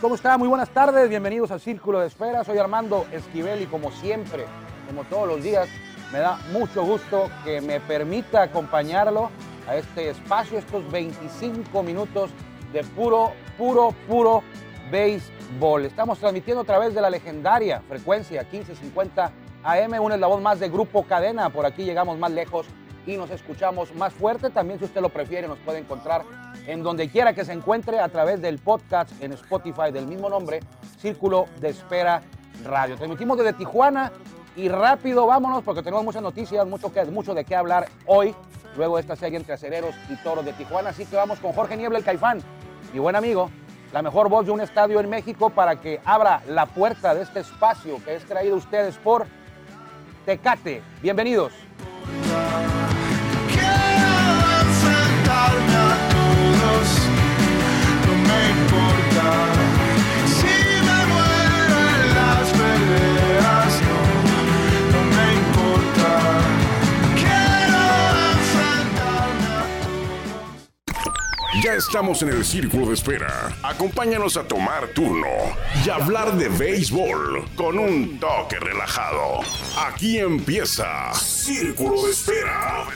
¿Cómo está? Muy buenas tardes, bienvenidos al Círculo de Espera. Soy Armando Esquivel y como siempre, como todos los días, me da mucho gusto que me permita acompañarlo a este espacio, estos 25 minutos de puro, puro, puro béisbol. Estamos transmitiendo a través de la legendaria frecuencia 1550 AM, una voz más de Grupo Cadena. Por aquí llegamos más lejos y nos escuchamos más fuerte. También, si usted lo prefiere, nos puede encontrar en donde quiera que se encuentre a través del podcast en Spotify del mismo nombre, Círculo de Espera Radio. Transmitimos desde Tijuana y rápido vámonos porque tenemos muchas noticias, mucho, que, mucho de qué hablar hoy, luego de esta serie entre acereros y toros de Tijuana. Así que vamos con Jorge Niebla, el Caifán, mi buen amigo, la mejor voz de un estadio en México para que abra la puerta de este espacio que es traído a ustedes por Tecate. Bienvenidos. Estamos en el círculo de espera. Acompáñanos a tomar turno y hablar de béisbol con un toque relajado. Aquí empieza Círculo de Espera.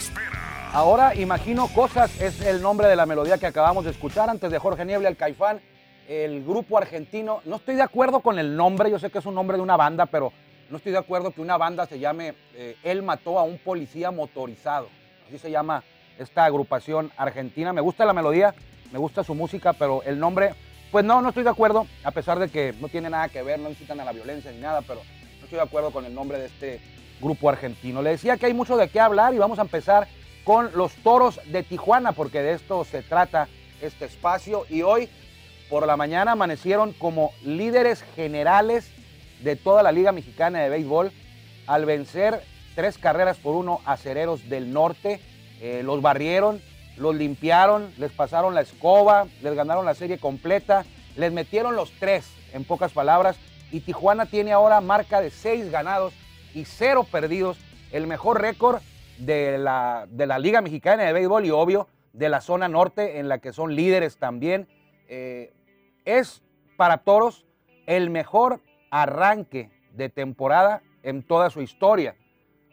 Ahora imagino cosas es el nombre de la melodía que acabamos de escuchar antes de Jorge Niebla, el Caifán, el grupo argentino. No estoy de acuerdo con el nombre, yo sé que es un nombre de una banda, pero no estoy de acuerdo que una banda se llame eh, Él mató a un policía motorizado. Así se llama esta agrupación argentina. Me gusta la melodía, me gusta su música, pero el nombre, pues no, no estoy de acuerdo, a pesar de que no tiene nada que ver, no incitan a la violencia ni nada, pero no estoy de acuerdo con el nombre de este grupo argentino. Le decía que hay mucho de qué hablar y vamos a empezar con los toros de Tijuana, porque de esto se trata este espacio. Y hoy por la mañana amanecieron como líderes generales de toda la Liga Mexicana de Béisbol al vencer tres carreras por uno a Cereros del Norte. Eh, los barrieron, los limpiaron, les pasaron la escoba, les ganaron la serie completa, les metieron los tres, en pocas palabras, y Tijuana tiene ahora marca de seis ganados y cero perdidos, el mejor récord de la, de la Liga Mexicana de Béisbol y obvio de la zona norte en la que son líderes también. Eh, es para Toros el mejor arranque de temporada en toda su historia.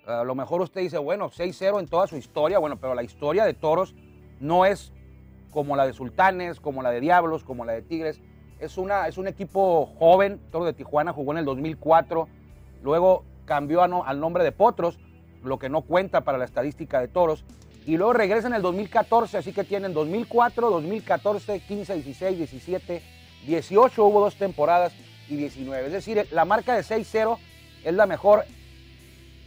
A lo mejor usted dice, bueno, 6-0 en toda su historia, bueno, pero la historia de Toros no es como la de Sultanes, como la de Diablos, como la de Tigres. Es, una, es un equipo joven, Toros de Tijuana jugó en el 2004, luego cambió al nombre de Potros, lo que no cuenta para la estadística de Toros, y luego regresa en el 2014, así que tienen 2004, 2014, 15, 16, 17, 18, hubo dos temporadas y 19. Es decir, la marca de 6-0 es la mejor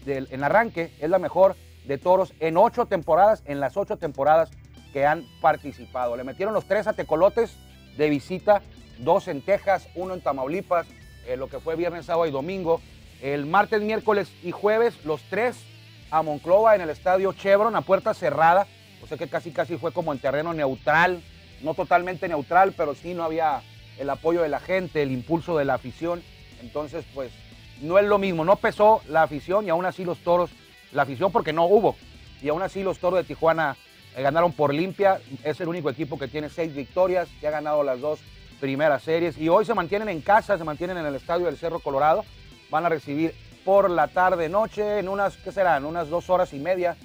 del, en arranque, es la mejor de toros en ocho temporadas, en las ocho temporadas que han participado. Le metieron los tres a Tecolotes de visita, dos en Texas, uno en Tamaulipas, eh, lo que fue viernes, sábado y domingo. El martes, miércoles y jueves, los tres a Monclova en el estadio Chevron a puerta cerrada. O sea que casi casi fue como en terreno neutral, no totalmente neutral, pero sí no había el apoyo de la gente, el impulso de la afición. Entonces, pues no es lo mismo, no pesó la afición y aún así los toros, la afición porque no hubo, y aún así los toros de Tijuana eh, ganaron por limpia, es el único equipo que tiene seis victorias, que ha ganado las dos primeras series. Y hoy se mantienen en casa, se mantienen en el estadio del Cerro Colorado, van a recibir por la tarde noche, en unas, ¿qué serán? Unas dos horas y media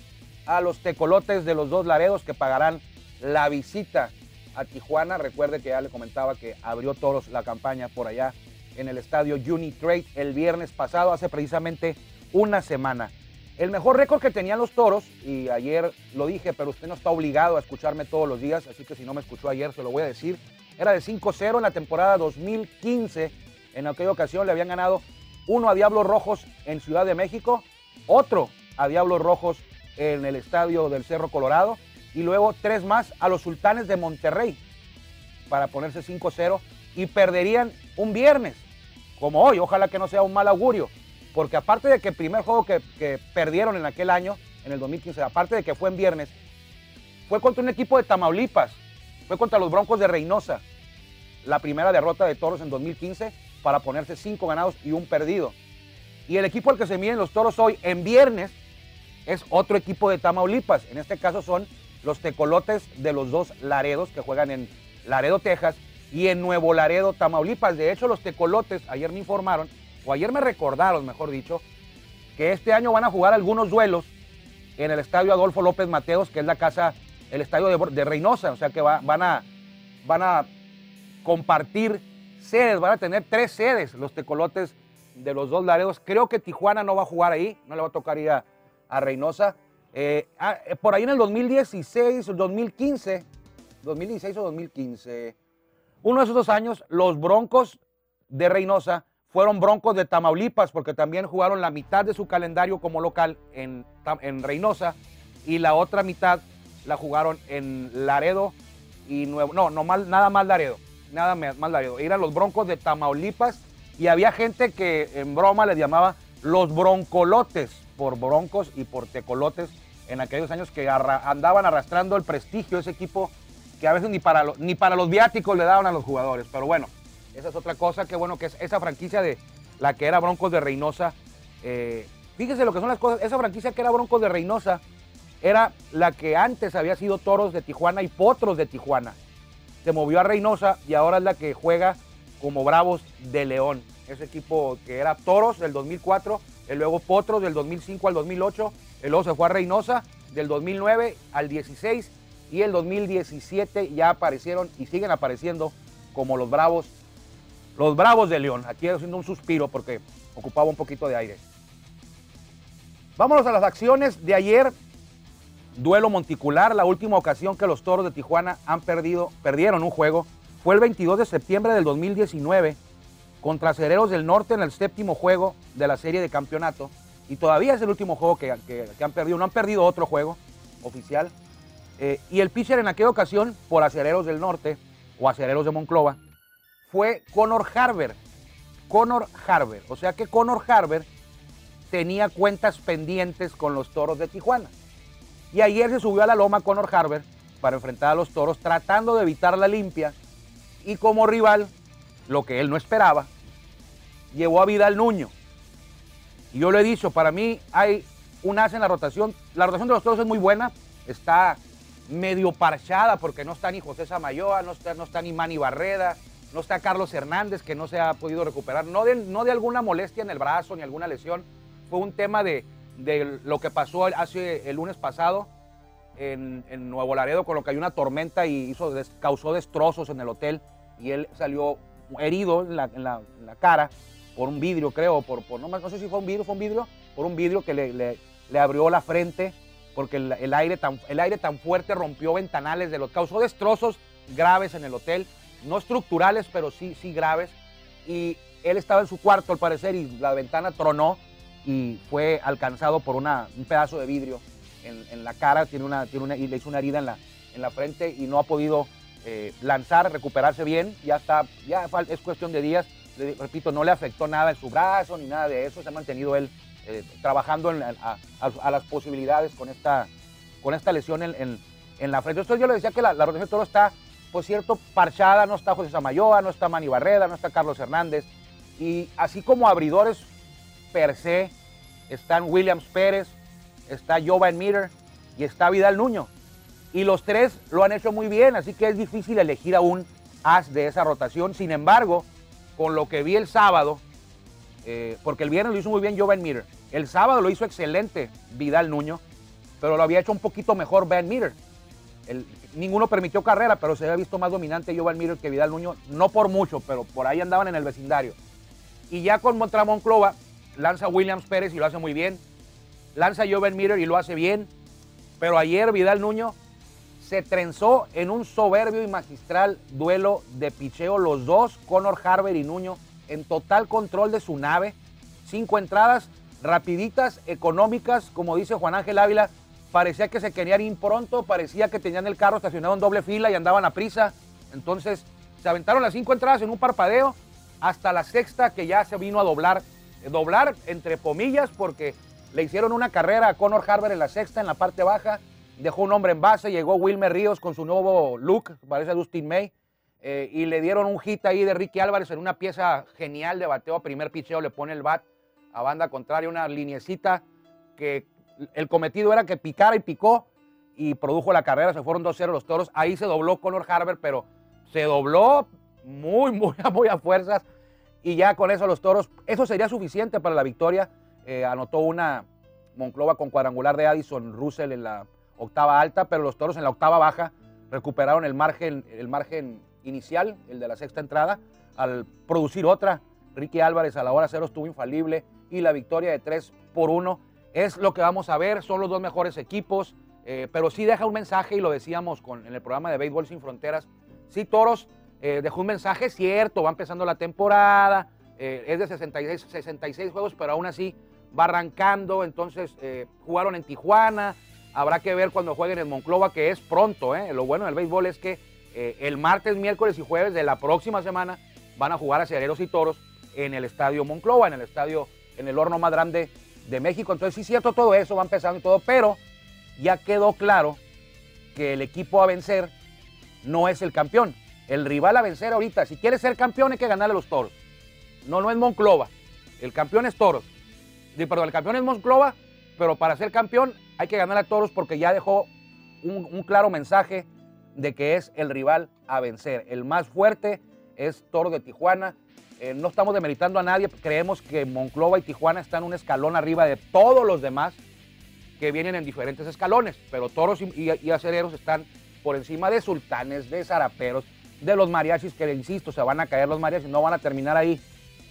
a los tecolotes de los dos Laredos que pagarán la visita a Tijuana. Recuerde que ya le comentaba que abrió todos la campaña por allá en el estadio Unitrade el viernes pasado, hace precisamente una semana. El mejor récord que tenían los toros, y ayer lo dije, pero usted no está obligado a escucharme todos los días, así que si no me escuchó ayer se lo voy a decir, era de 5-0 en la temporada 2015. En aquella ocasión le habían ganado uno a Diablos Rojos en Ciudad de México, otro a Diablos Rojos en el estadio del Cerro Colorado, y luego tres más a los Sultanes de Monterrey para ponerse 5-0 y perderían un viernes, como hoy. Ojalá que no sea un mal augurio, porque aparte de que el primer juego que, perdieron en aquel año, en el 2015, aparte de que fue en viernes, fue contra un equipo de Tamaulipas, fue contra los Broncos de Reynosa, la primera derrota de Toros en 2015 para ponerse cinco ganados y un perdido. Y el equipo al que se miden los Toros hoy en viernes es otro equipo de Tamaulipas. En este caso son los tecolotes de los dos Laredos que juegan en Laredo, Texas y en Nuevo Laredo, Tamaulipas. De hecho, los tecolotes ayer me informaron, o ayer me recordaron, mejor dicho, que este año van a jugar algunos duelos en el estadio Adolfo López Mateos, que es la casa, el estadio de, Reynosa. O sea que van, a, van a compartir sedes, van a tener tres sedes los tecolotes de los dos Laredos. Creo que Tijuana no va a jugar ahí, no le va a tocar ir a, Reynosa. Eh, ah, eh, por ahí en el 2016 o 2015, 2016 o 2015, uno de esos dos años, los Broncos de Reynosa fueron Broncos de Tamaulipas, porque también jugaron la mitad de su calendario como local en, en Reynosa y la otra mitad la jugaron en Laredo y Nuevo. No, no mal, nada más Laredo. Nada más Laredo. Eran los Broncos de Tamaulipas y había gente que en broma les llamaba los broncolotes por broncos y por tecolotes en aquellos años que andaban arrastrando el prestigio de ese equipo que a veces ni para, ni para los viáticos le daban a los jugadores. Pero bueno, esa es otra cosa, que bueno que es esa franquicia de la que era Broncos de Reynosa. Eh, fíjese lo que son las cosas, esa franquicia que era Broncos de Reynosa era la que antes había sido Toros de Tijuana y Potros de Tijuana. Se movió a Reynosa y ahora es la que juega como Bravos de León. Ese equipo que era Toros del 2004, el luego Potros del 2005 al 2008, el luego se fue a Reynosa del 2009 al 16 y el 2017 ya aparecieron y siguen apareciendo como los Bravos, los Bravos de León. Aquí haciendo un suspiro porque ocupaba un poquito de aire. Vámonos a las acciones de ayer. Duelo monticular, la última ocasión que los Toros de Tijuana han perdido, perdieron un juego fue el 22 de septiembre del 2019 contra Cereros del Norte en el séptimo juego de la serie de campeonato. Y todavía es el último juego que, han perdido. No han perdido otro juego oficial. Eh, y el pitcher en aquella ocasión, por Acereros del Norte o Acereros de Monclova, fue Conor Harber. Conor Harber. O sea que Conor Harber tenía cuentas pendientes con los toros de Tijuana. Y ayer se subió a la loma Conor Harber para enfrentar a los toros, tratando de evitar la limpia y como rival, lo que él no esperaba, llevó a Vidal Nuño. Y yo lo he dicho, para mí hay un as en la rotación. La rotación de los toros es muy buena, está medio parchada porque no está ni José Samayoa, no está, no está ni Manny Barreda, no está Carlos Hernández que no se ha podido recuperar, no de, no de alguna molestia en el brazo ni alguna lesión, fue un tema de, lo que pasó hace el lunes pasado en, Nuevo Laredo con lo que hay una tormenta y hizo, causó destrozos en el hotel y él salió herido en la, cara por un vidrio, creo, por, por no, no, sé si fue un vidrio, fue un vidrio, por un vidrio que le, le, abrió la frente porque el, aire tan, el aire tan fuerte rompió ventanales de los, causó destrozos graves en el hotel, no estructurales, pero sí, sí graves. Y él estaba en su cuarto al parecer y la ventana tronó y fue alcanzado por un pedazo de vidrio en, la cara, tiene una, tiene una, y le hizo una herida en la, en la frente y no ha podido eh, lanzar, recuperarse bien, ya está, ya es cuestión de días, repito, no le afectó nada en su brazo ni nada de eso, se ha mantenido él eh, trabajando a, las posibilidades con esta, con esta lesión en, la frente. Entonces yo le decía que la, rotación de toro está, por cierto, parchada, no está José Samayoa, no está Manny Barreda, no está Carlos Hernández, y así como abridores per se, están Williams Pérez, está Jovan Meter y está Vidal Nuño. Y los tres lo han hecho muy bien, así que es difícil elegir a un as de esa rotación. Sin embargo, con lo que vi el sábado, eh, porque el viernes lo hizo muy bien Jovan Meter, el sábado lo hizo excelente Vidal Nuño, pero lo había hecho un poquito mejor Ben Meter. ninguno permitió carrera, pero se había visto más dominante Jovan Meter que Vidal Nuño, no por mucho, pero por ahí andaban en el vecindario. Y ya con Montramón Clova lanza Williams Pérez y lo hace muy bien. Lanza Joven Miller y lo hace bien. Pero ayer Vidal Nuño se trenzó en un soberbio y magistral duelo de picheo. Los dos, Conor Harber y Nuño, en total control de su nave. Cinco entradas rapiditas, económicas, como dice Juan Ángel Ávila. Parecía que se querían ir pronto, parecía que tenían el carro estacionado en doble fila y andaban a prisa. Entonces se aventaron las cinco entradas en un parpadeo hasta la sexta que ya se vino a doblar. Doblar entre pomillas porque le hicieron una carrera a Conor Harber en la sexta, en la parte baja. Dejó un hombre en base, llegó Wilmer Ríos con su nuevo look, parece Dustin May. Eh, y le dieron un hit ahí de Ricky Álvarez en una pieza genial de bateo primer picheo, le pone el bat a banda contraria, una liniecita que el cometido era que picara y picó y produjo la carrera, se fueron 2-0 los toros, ahí se dobló Conor Harber, pero se dobló muy, muy, muy a fuerzas. Y ya con eso los toros, eso sería suficiente para la victoria. Eh, anotó una Monclova con cuadrangular de Addison Russell en la octava alta, pero los toros en la octava baja recuperaron el margen, el margen inicial, el de la sexta entrada, al producir otra. Ricky Álvarez a la hora cero estuvo infalible y la victoria de 3 por 1 es lo que vamos a ver. Son los dos mejores equipos, eh, pero sí deja un mensaje y lo decíamos con, en el programa de Béisbol Sin Fronteras. Sí, Toros eh, dejó un mensaje cierto, va empezando la temporada, eh, es de 66, 66 juegos, pero aún así va arrancando. Entonces jugaron en Tijuana, habrá que ver cuando jueguen en Monclova, que es pronto. Lo bueno del béisbol es que el martes, miércoles y jueves de la próxima semana van a jugar a Cereros y Toros en el estadio Monclova, en el estadio, en el horno más grande de México. Entonces, sí es cierto todo eso, va empezando y todo, pero ya quedó claro que el equipo a vencer no es el campeón. El rival a vencer ahorita, si quiere ser campeón, hay que ganarle a los toros. No, no es Monclova. El campeón es toros. Perdón, el campeón es Monclova, pero para ser campeón hay que ganar a toros porque ya dejó un claro mensaje de que es el rival a vencer. El más fuerte es Toro de Tijuana eh, no estamos demeritando a nadie, creemos que Monclova y Tijuana están un escalón arriba de todos los demás que vienen en diferentes escalones, pero Toros y, Acereros están por encima de Sultanes, de Zaraperos, de los mariachis, que insisto, se van a caer los mariachis, no van a terminar ahí.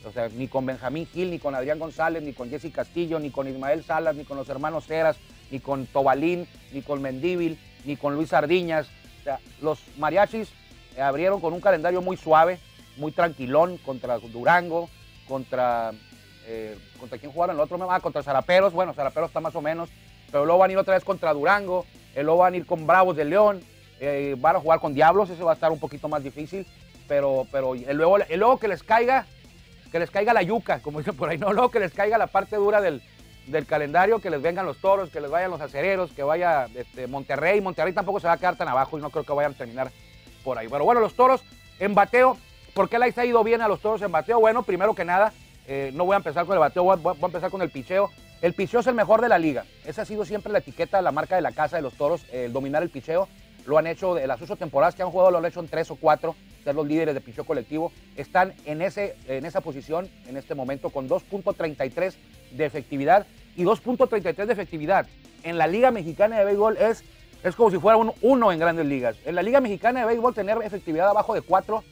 O sea, ni con Benjamín Gil, ni con Adrián González, ni con Jesse Castillo, ni con Ismael Salas, ni con los hermanos Ceras, ni con Tobalín, ni con Mendíbil, ni con Luis Sardiñas. O sea, los mariachis abrieron con un calendario muy suave, muy tranquilón contra Durango, contra. Eh, ¿Contra quién jugaron? El otro, ah, contra Zaraperos. Bueno, Zaraperos está más o menos. Pero luego van a ir otra vez contra Durango. Eh, luego van a ir con Bravos de León. Eh, van a jugar con Diablos. Ese va a estar un poquito más difícil. Pero, pero luego, luego que les caiga. Que les caiga la yuca, como dicen por ahí. No, luego que les caiga la parte dura del, del calendario, que les vengan los toros, que les vayan los acereros, que vaya este, Monterrey. Monterrey tampoco se va a quedar tan abajo y no creo que vayan a terminar por ahí. Pero bueno, los toros en bateo ¿Por qué les ha ido bien a los toros en bateo? Bueno, primero que nada, eh, no voy a empezar con el bateo, voy a, empezar con el picheo. El picheo es el mejor de la liga. Esa ha sido siempre la etiqueta, la marca de la casa de los toros, el dominar el picheo. Lo han hecho de las ocho temporadas que han jugado, lo han hecho en tres o cuatro, ser los líderes de picheo colectivo. Están en, ese, en esa posición en este momento con 2.33 de efectividad y 2.33 de efectividad. En la Liga Mexicana de Béisbol es, es como si fuera un uno en grandes ligas. En la Liga Mexicana de Béisbol tener efectividad abajo de 4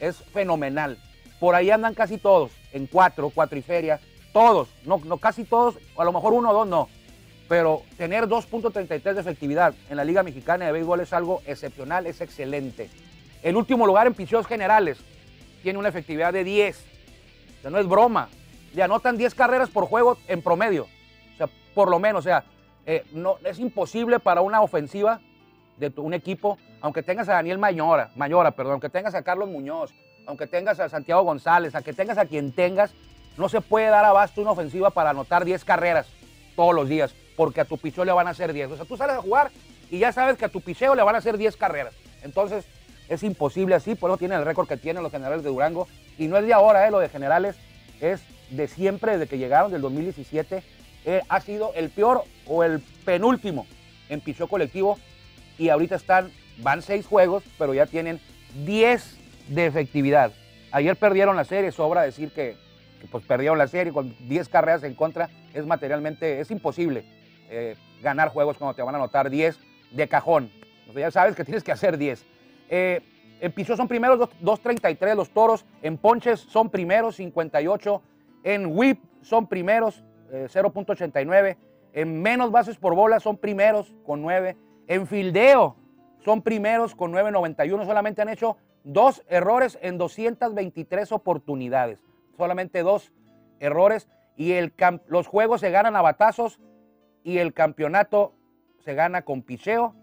es fenomenal. Por ahí andan casi todos, en cuatro, cuatro y feria, todos, no, no casi todos, a lo mejor uno o dos no. Pero tener 2.33 de efectividad en la Liga Mexicana de Béisbol es algo excepcional, es excelente. El último lugar en picheos generales tiene una efectividad de 10. O sea, no es broma. Le anotan 10 carreras por juego en promedio. Por lo menos, o sea, eh, no, es imposible para una ofensiva de un equipo, aunque tengas a Daniel Mayora, Mayora, perdón, aunque tengas a Carlos Muñoz, aunque tengas a Santiago González, a que tengas a quien tengas, no se puede dar abasto una ofensiva para anotar 10 carreras todos los días, porque a tu picheo le van a hacer 10. O sea, tú sales a jugar y ya sabes que a tu picheo le van a hacer 10 carreras. Entonces, es imposible así, por eso tiene el récord que tienen los generales de Durango. Y no es de ahora, eh, lo de generales es de siempre, desde que llegaron, del 2017. Eh, ha sido el peor o el penúltimo en picheo colectivo y ahorita están, van seis juegos, pero ya tienen 10 de efectividad. Ayer perdieron la serie, sobra decir que, pues perdieron la serie con 10 carreras en contra, es materialmente, es imposible eh, ganar juegos cuando te van a anotar 10 de cajón. Ya sabes que tienes que hacer 10. Eh, en piso son primeros 2.33 los toros, en ponches son primeros 58, en whip son primeros 0.89, eh, en menos bases por bola son primeros con 9 en fildeo son primeros con 9.91. Solamente han hecho dos errores en 223 oportunidades. Solamente dos errores. Y el los juegos se ganan a batazos y el campeonato se gana con picheo,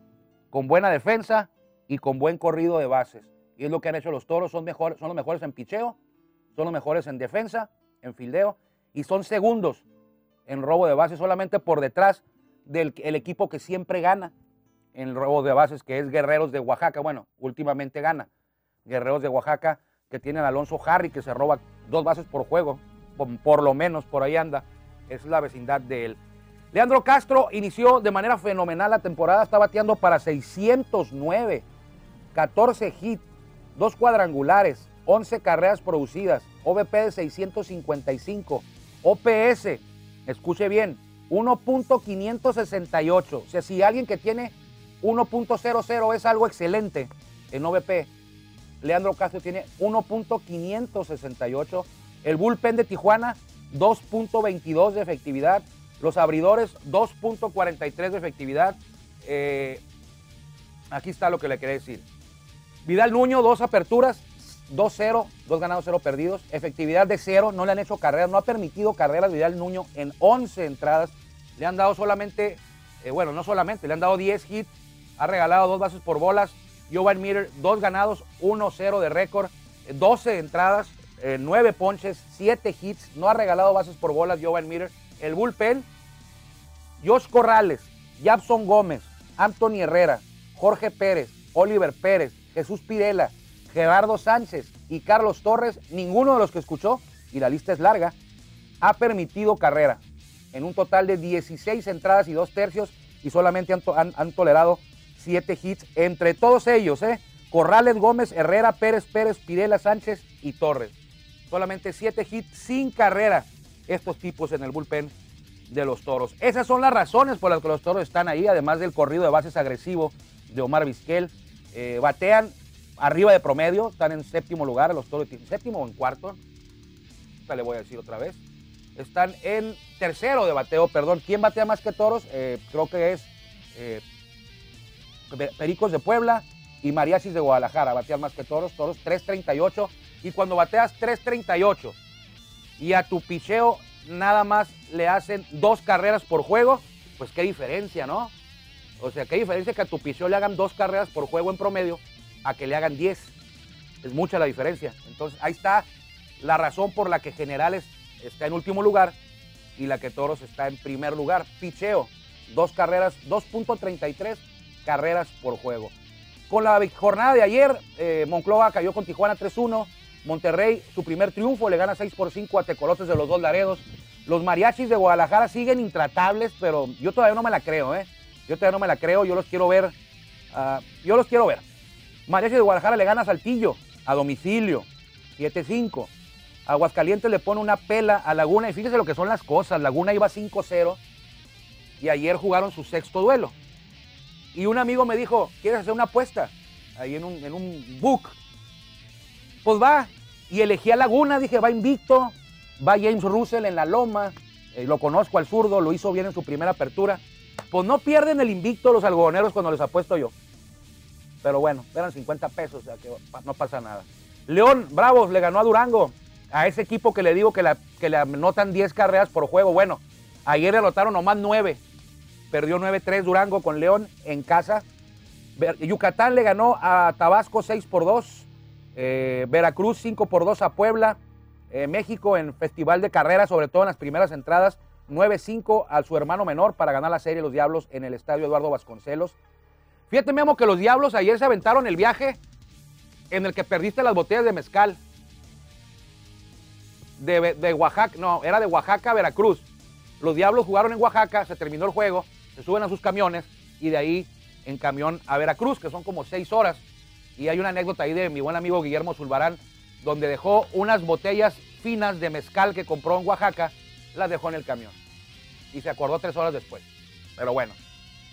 con buena defensa y con buen corrido de bases. Y es lo que han hecho los toros. Son, mejor, son los mejores en picheo, son los mejores en defensa, en fildeo y son segundos en robo de bases solamente por detrás del equipo que siempre gana, en robo de bases, que es Guerreros de Oaxaca. Bueno, últimamente gana. Guerreros de Oaxaca, que tienen a Alonso Harry, que se roba dos bases por juego, por, lo menos por ahí anda. Es la vecindad de él. Leandro Castro inició de manera fenomenal la temporada, está bateando para 609, 14 hits, dos cuadrangulares, 11 carreras producidas, OVP de 655, OPS, escuche bien, 1.568. O sea, si alguien que tiene 1.00 es algo excelente en OVP, Leandro Castro tiene 1.568. El bullpen de Tijuana, 2.22 de efectividad. Los abridores, 2.43 de efectividad. Eh, aquí está lo que le quería decir. Vidal Nuño, dos aperturas, 2-0, dos ganados, 0 perdidos. Efectividad de 0, no le han hecho carreras, no ha permitido carreras Vidal Nuño en 11 entradas. Le han dado solamente, eh, bueno, no solamente, le han dado 10 hits, ha regalado dos bases por bolas. Jovan Miller, dos ganados, 1-0 de récord, 12 entradas, 9 ponches, 7 hits, no ha regalado bases por bolas Jovan Miller. El bullpen, Josh Corrales, Japson Gómez, Anthony Herrera, Jorge Pérez, Oliver Pérez, Jesús Pirela, Gerardo Sánchez y Carlos Torres, ninguno de los que escuchó, y la lista es larga, ha permitido carrera en un total de 16 entradas y dos tercios y solamente han, tolerado 7 hits entre todos ellos, ¿eh? Corrales, Gómez, Herrera, Pérez, Pérez, Pirela, Sánchez y Torres. Solamente 7 hits sin carrera estos tipos en el bullpen de los toros. Esas son las razones por las que los toros están ahí, además del corrido de bases agresivo de Omar Vizquel. Eh, batean arriba de promedio, están en séptimo lugar, los toros, séptimo o en cuarto, le voy a decir otra vez. Están en tercero de bateo, perdón. ¿Quién batea más que toros? Eh, creo que es eh, Pericos de Puebla y Mariachis de Guadalajara. Batean más que toros, toros 338. Y cuando bateas 338 y a tu picheo nada más le hacen dos carreras por juego, pues qué diferencia, ¿no? O sea, qué diferencia que a tu picheo le hagan dos carreras por juego en promedio a que le hagan 10. Es mucha la diferencia. Entonces ahí está la razón por la que Generales está en último lugar y la que Toros está en primer lugar. Picheo, dos carreras, 2.33 carreras por juego. Con la jornada de ayer, eh, Monclova cayó con Tijuana 3-1. Monterrey, su primer triunfo, le gana 6 por 5 a Tecolotes de los dos Laredos. Los mariachis de Guadalajara siguen intratables, pero yo todavía no me la creo, ¿eh? Yo todavía no me la creo, yo los quiero ver. Ah, yo los quiero ver. Mariachi de Guadalajara le gana a Saltillo a domicilio, 7-5. Aguascalientes le pone una pela a Laguna y fíjese lo que son las cosas. Laguna iba 5-0 y ayer jugaron su sexto duelo. Y un amigo me dijo, ¿quieres hacer una apuesta? Ahí en un, en un book. Pues va. Y elegí a Laguna, dije, va invicto. Va James Russell en la loma. Eh, lo conozco al zurdo, lo hizo bien en su primera apertura. Pues no pierden el invicto los algodoneros cuando les apuesto yo. Pero bueno, eran 50 pesos, o sea que no pasa nada. León, Bravos, le ganó a Durango, a ese equipo que le digo que, que le anotan 10 carreras por juego. Bueno, ayer le anotaron nomás 9. Perdió 9-3 Durango con León en casa. Yucatán le ganó a Tabasco 6 por 2. Eh, Veracruz 5 por 2 a Puebla. Eh, México en Festival de Carreras, sobre todo en las primeras entradas, 9-5 a su hermano menor para ganar la serie Los Diablos en el estadio Eduardo Vasconcelos. Fíjate, Memo, que los Diablos ayer se aventaron el viaje en el que perdiste las botellas de mezcal. De, Oaxaca, no, era de Oaxaca a Veracruz. Los Diablos jugaron en Oaxaca, se terminó el juego, se suben a sus camiones y de ahí en camión a Veracruz, que son como seis horas. Y hay una anécdota ahí de mi buen amigo Guillermo Zulbarán, donde dejó unas botellas finas de mezcal que compró en Oaxaca, las dejó en el camión. Y se acordó tres horas después. Pero bueno.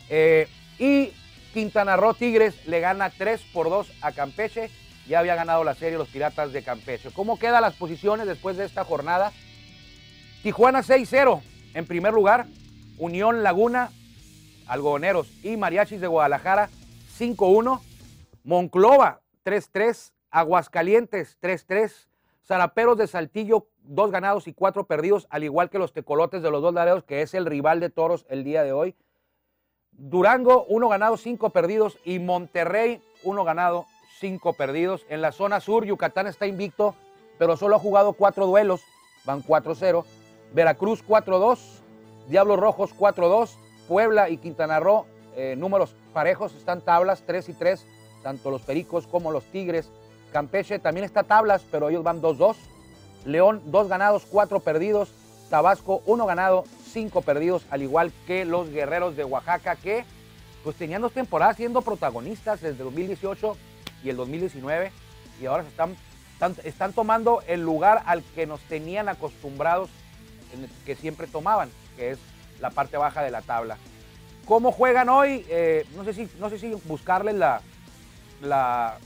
Eh, y Quintana Roo Tigres le gana 3 por 2 a Campeche. Ya había ganado la serie los Piratas de Campeche. ¿Cómo quedan las posiciones después de esta jornada? Tijuana 6-0 en primer lugar. Unión Laguna, Algodoneros y Mariachis de Guadalajara 5-1. Monclova 3-3. Aguascalientes 3-3. Zaraperos de Saltillo, dos ganados y cuatro perdidos, al igual que los Tecolotes de los dos Laredos, que es el rival de Toros el día de hoy. Durango, uno ganado, cinco perdidos. Y Monterrey, uno ganado, cinco perdidos. En la zona sur, Yucatán está invicto, pero solo ha jugado cuatro duelos. Van 4-0. Veracruz 4-2. Diablos Rojos 4-2. Puebla y Quintana Roo, eh, números parejos, están tablas 3 y 3, tanto los Pericos como los Tigres. Campeche también está tablas, pero ellos van 2-2. León, dos ganados, cuatro perdidos. Tabasco, uno ganado, cinco perdidos, al igual que los guerreros de Oaxaca, que pues tenían dos temporadas siendo protagonistas desde 2018 y el 2019, y ahora se están están, tomando el lugar al que nos tenían acostumbrados, que siempre tomaban, que es la parte baja de la tabla. ¿Cómo juegan hoy? Eh, no, sé si, no sé si buscarles la, la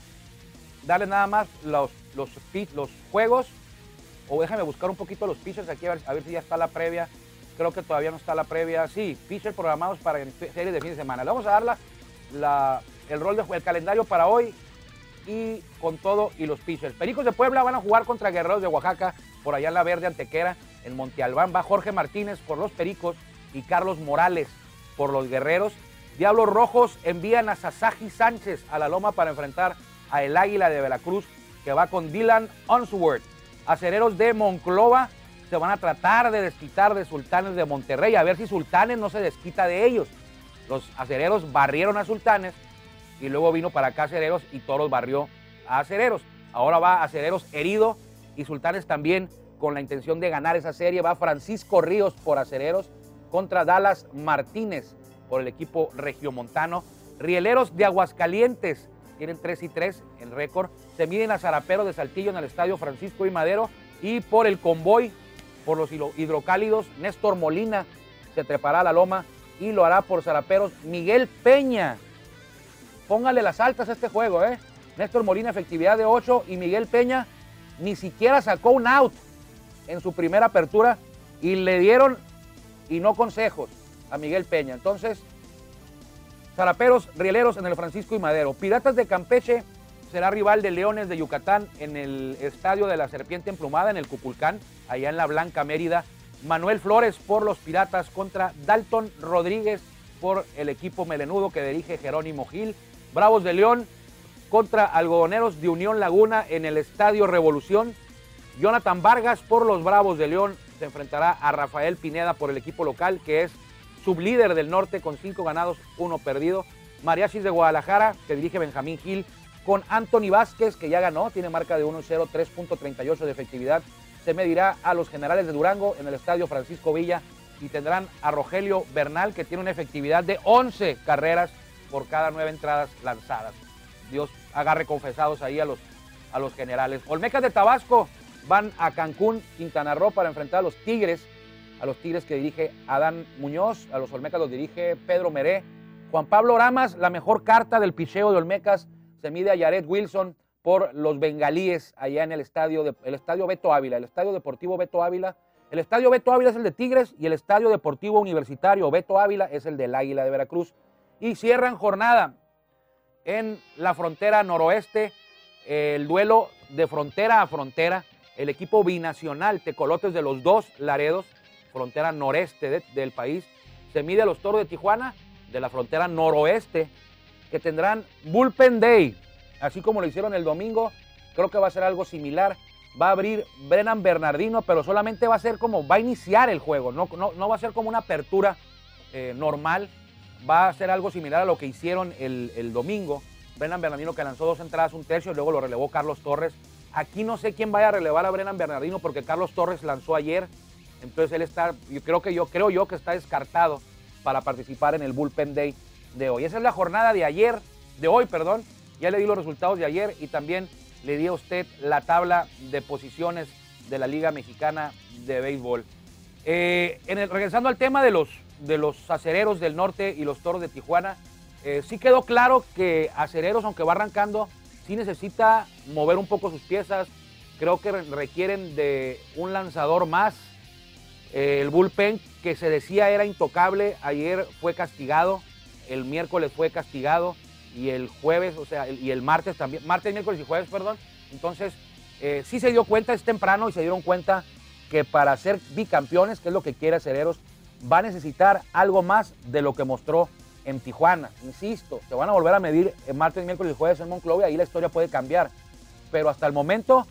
darle nada más los, los, los juegos o déjame buscar un poquito los pitchers aquí a ver, a ver si ya está la previa. Creo que todavía no está la previa. Sí, pitchers programados para series de fin de semana. Le vamos a dar la, el rol de el calendario para hoy y con todo y los pitchers. Pericos de Puebla van a jugar contra Guerreros de Oaxaca por allá en la Verde Antequera, en Monte Albán. Va Jorge Martínez por los Pericos y Carlos Morales por los Guerreros. Diablos Rojos envían a Sasaji Sánchez a la Loma para enfrentar a el Águila de Veracruz, que va con Dylan Onsworth acereros de Monclova se van a tratar de desquitar de Sultanes de Monterrey, a ver si Sultanes no se desquita de ellos. Los acereros barrieron a Sultanes y luego vino para acá acereros y Toros barrió a acereros. Ahora va acereros herido y Sultanes también con la intención de ganar esa serie. Va Francisco Ríos por acereros contra Dallas Martínez por el equipo regiomontano. Rieleros de Aguascalientes tienen 3 y 3 en récord. Se miden a Zarapero de Saltillo en el Estadio Francisco y Madero. Y por el convoy, por los hidrocálidos, Néstor Molina se trepará a la loma y lo hará por Zaraperos. Miguel Peña, póngale las altas a este juego, ¿eh? Néstor Molina, efectividad de 8 y Miguel Peña ni siquiera sacó un out en su primera apertura y le dieron y no consejos a Miguel Peña. Entonces, Zaraperos, Rieleros en el Francisco y Madero. Piratas de Campeche será rival de Leones de Yucatán en el Estadio de la Serpiente Emplumada en el Cupulcán, allá en la Blanca Mérida. Manuel Flores por los Piratas contra Dalton Rodríguez por el equipo melenudo que dirige Jerónimo Gil. Bravos de León contra Algodoneros de Unión Laguna en el Estadio Revolución. Jonathan Vargas por los Bravos de León se enfrentará a Rafael Pineda por el equipo local que es sublíder del norte con cinco ganados, uno perdido. Mariachis de Guadalajara, que dirige Benjamín Gil, con Anthony Vázquez, que ya ganó, tiene marca de 1-0, 3.38 de efectividad. Se medirá a los generales de Durango en el estadio Francisco Villa y tendrán a Rogelio Bernal, que tiene una efectividad de 11 carreras por cada nueve entradas lanzadas. Dios agarre confesados ahí a los, a los generales. Olmecas de Tabasco van a Cancún, Quintana Roo, para enfrentar a los Tigres a los Tigres que dirige Adán Muñoz, a los Olmecas los dirige Pedro Meré. Juan Pablo Ramas, la mejor carta del picheo de Olmecas, se mide a Jared Wilson por los bengalíes allá en el estadio, el estadio Beto Ávila, el estadio deportivo Beto Ávila. El estadio Beto Ávila es el de Tigres y el estadio deportivo universitario Beto Ávila es el del Águila de Veracruz. Y cierran jornada en la frontera noroeste, el duelo de frontera a frontera, el equipo binacional Tecolotes de los dos Laredos frontera noreste del país, se mide a los toros de Tijuana de la frontera noroeste, que tendrán Bullpen Day, así como lo hicieron el domingo, creo que va a ser algo similar. Va a abrir Brennan Bernardino, pero solamente va a ser como, va a iniciar el juego, no, no, va a ser como una apertura eh, normal, va a ser algo similar a lo que hicieron el, el domingo. Brennan Bernardino que lanzó dos entradas, un tercio, y luego lo relevó Carlos Torres. Aquí no sé quién vaya a relevar a Brennan Bernardino porque Carlos Torres lanzó ayer entonces él está, yo creo que yo creo yo que está descartado para participar en el Bullpen Day de hoy. Esa es la jornada de ayer, de hoy, perdón. Ya le di los resultados de ayer y también le di a usted la tabla de posiciones de la Liga Mexicana de Béisbol. Eh, en el, regresando al tema de los, de los acereros del norte y los toros de Tijuana, eh, sí quedó claro que acereros, aunque va arrancando, sí necesita mover un poco sus piezas. Creo que requieren de un lanzador más el bullpen que se decía era intocable, ayer fue castigado, el miércoles fue castigado y el jueves, o sea, y el martes también, martes, miércoles y jueves, perdón. Entonces, eh, sí se dio cuenta, es temprano y se dieron cuenta que para ser bicampeones, que es lo que quiere Acereros, va a necesitar algo más de lo que mostró en Tijuana. Insisto, se van a volver a medir en martes, miércoles y jueves en Monclova y ahí la historia puede cambiar. Pero hasta el momento,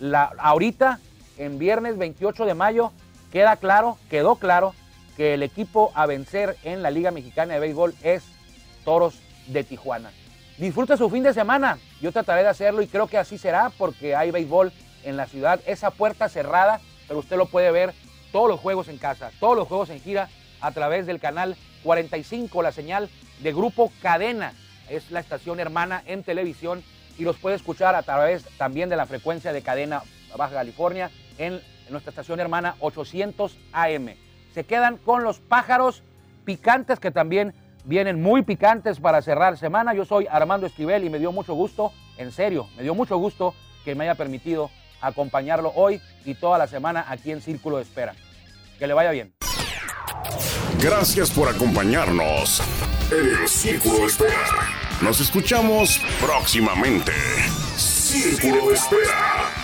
la, ahorita, en viernes 28 de mayo, queda claro, quedó claro que el equipo a vencer en la Liga Mexicana de Béisbol es Toros de Tijuana. Disfruta su fin de semana. Yo trataré de hacerlo y creo que así será porque hay béisbol en la ciudad. Esa puerta cerrada, pero usted lo puede ver todos los juegos en casa, todos los juegos en gira a través del canal 45, la señal de Grupo Cadena. Es la estación hermana en televisión y los puede escuchar a través también de la frecuencia de cadena Baja California en nuestra estación hermana 800 AM. Se quedan con los pájaros picantes que también vienen muy picantes para cerrar semana. Yo soy Armando Esquivel y me dio mucho gusto, en serio, me dio mucho gusto que me haya permitido acompañarlo hoy y toda la semana aquí en Círculo de Espera. Que le vaya bien. Gracias por acompañarnos en el Círculo de Espera. Nos escuchamos próximamente. Círculo de Espera.